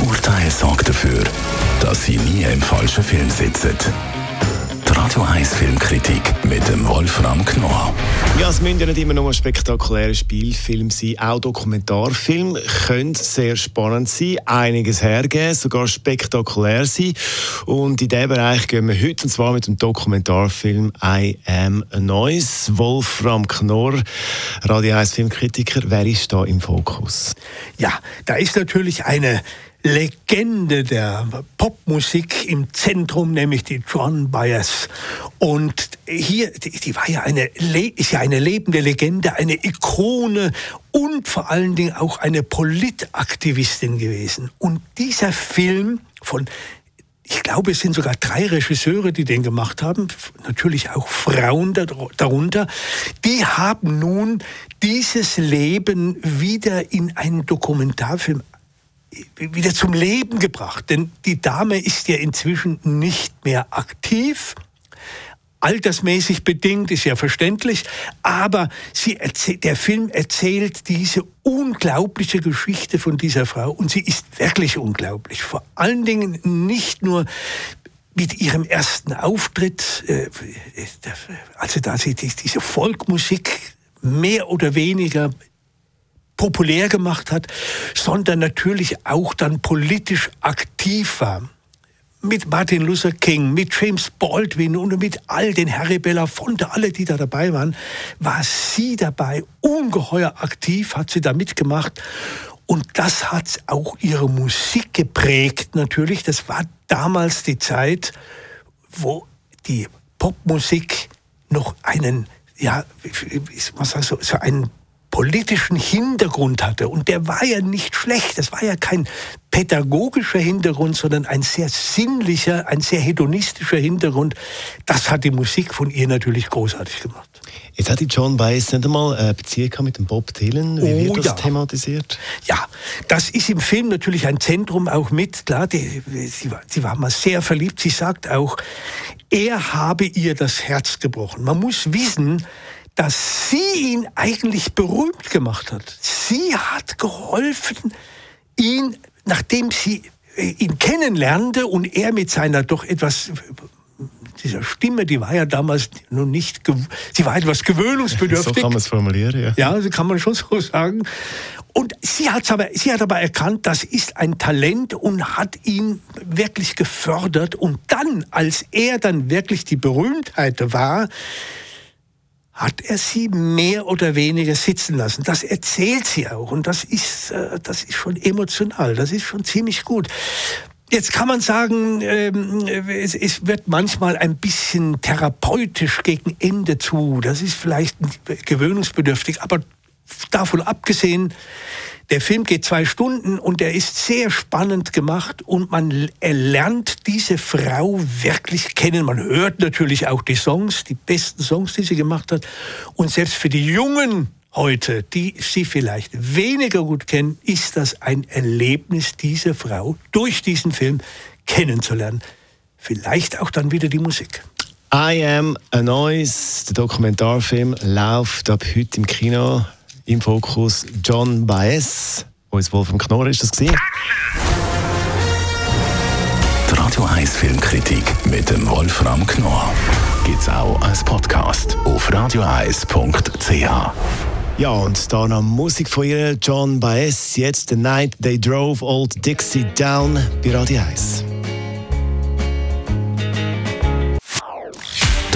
Urteil sorgt dafür, dass Sie nie im falschen Film sitzen. Die Radio 1 Filmkritik mit dem Wolfram Knorr. Ja, es müssen ja nicht immer nur spektakuläre Spielfilme sein. Auch Dokumentarfilme können sehr spannend sein, einiges hergeben, sogar spektakulär sein. Und in diesem Bereich gehen wir heute, und zwar mit dem Dokumentarfilm I Am a Noise. Wolfram Knorr, Radio 1 Filmkritiker, wer ist da im Fokus? Ja, da ist natürlich eine Legende der Popmusik im Zentrum, nämlich die John Baez. Und hier, die, die war ja eine, ist ja eine lebende Legende, eine Ikone und vor allen Dingen auch eine Politaktivistin gewesen. Und dieser Film von ich glaube, es sind sogar drei Regisseure, die den gemacht haben, natürlich auch Frauen darunter, die haben nun dieses Leben wieder in einen Dokumentarfilm wieder zum Leben gebracht. Denn die Dame ist ja inzwischen nicht mehr aktiv. Altersmäßig bedingt ist ja verständlich, aber sie der Film erzählt diese unglaubliche Geschichte von dieser Frau und sie ist wirklich unglaublich. Vor allen Dingen nicht nur mit ihrem ersten Auftritt, also da sie diese Folkmusik mehr oder weniger populär gemacht hat, sondern natürlich auch dann politisch aktiv war. Mit Martin Luther King, mit James Baldwin und mit all den Harry Belafonte, alle, die da dabei waren, war sie dabei ungeheuer aktiv, hat sie da mitgemacht. Und das hat auch ihre Musik geprägt, natürlich. Das war damals die Zeit, wo die Popmusik noch einen, ja, was so, so einen politischen Hintergrund hatte. Und der war ja nicht schlecht. Das war ja kein pädagogischer Hintergrund, sondern ein sehr sinnlicher, ein sehr hedonistischer Hintergrund. Das hat die Musik von ihr natürlich großartig gemacht. Jetzt hat die John Baez nicht einmal eine Beziehung mit dem Bob Dylan. Wie wird oh, das ja. thematisiert? Ja, das ist im Film natürlich ein Zentrum auch mit. Klar, die, sie, war, sie war mal sehr verliebt. Sie sagt auch, er habe ihr das Herz gebrochen. Man muss wissen, dass sie ihn eigentlich berühmt gemacht hat. Sie hat geholfen, ihn, nachdem sie äh, ihn kennenlernte und er mit seiner doch etwas dieser Stimme, die war ja damals nun nicht, sie war etwas gewöhnungsbedürftig. So kann man es formulieren, ja. Ja, so kann man schon so sagen. Und sie, hat's aber, sie hat aber erkannt, das ist ein Talent und hat ihn wirklich gefördert. Und dann, als er dann wirklich die Berühmtheit war, hat er sie mehr oder weniger sitzen lassen. Das erzählt sie auch und das ist, äh, das ist schon emotional, das ist schon ziemlich gut. Jetzt kann man sagen, ähm, es, es, wird manchmal ein bisschen therapeutisch gegen Ende zu. Das ist vielleicht gewöhnungsbedürftig, aber davon abgesehen, der Film geht zwei Stunden und er ist sehr spannend gemacht und man erlernt diese Frau wirklich kennen. Man hört natürlich auch die Songs, die besten Songs, die sie gemacht hat. Und selbst für die Jungen heute, die sie vielleicht weniger gut kennen, ist das ein Erlebnis, diese Frau durch diesen Film kennenzulernen. Vielleicht auch dann wieder die Musik. I Am a Noise, der Dokumentarfilm, läuft ab heute im Kino im Fokus John Baez. Uns Wolf vom Knorr ist das gesehen. Die Radio 1 Filmkritik mit dem Wolfram Knorr gibt es auch als Podcast auf radioeis.ch. Ja, und da noch Musik von ihr, John Baez, jetzt The Night They Drove Old Dixie Down bei Radio 1.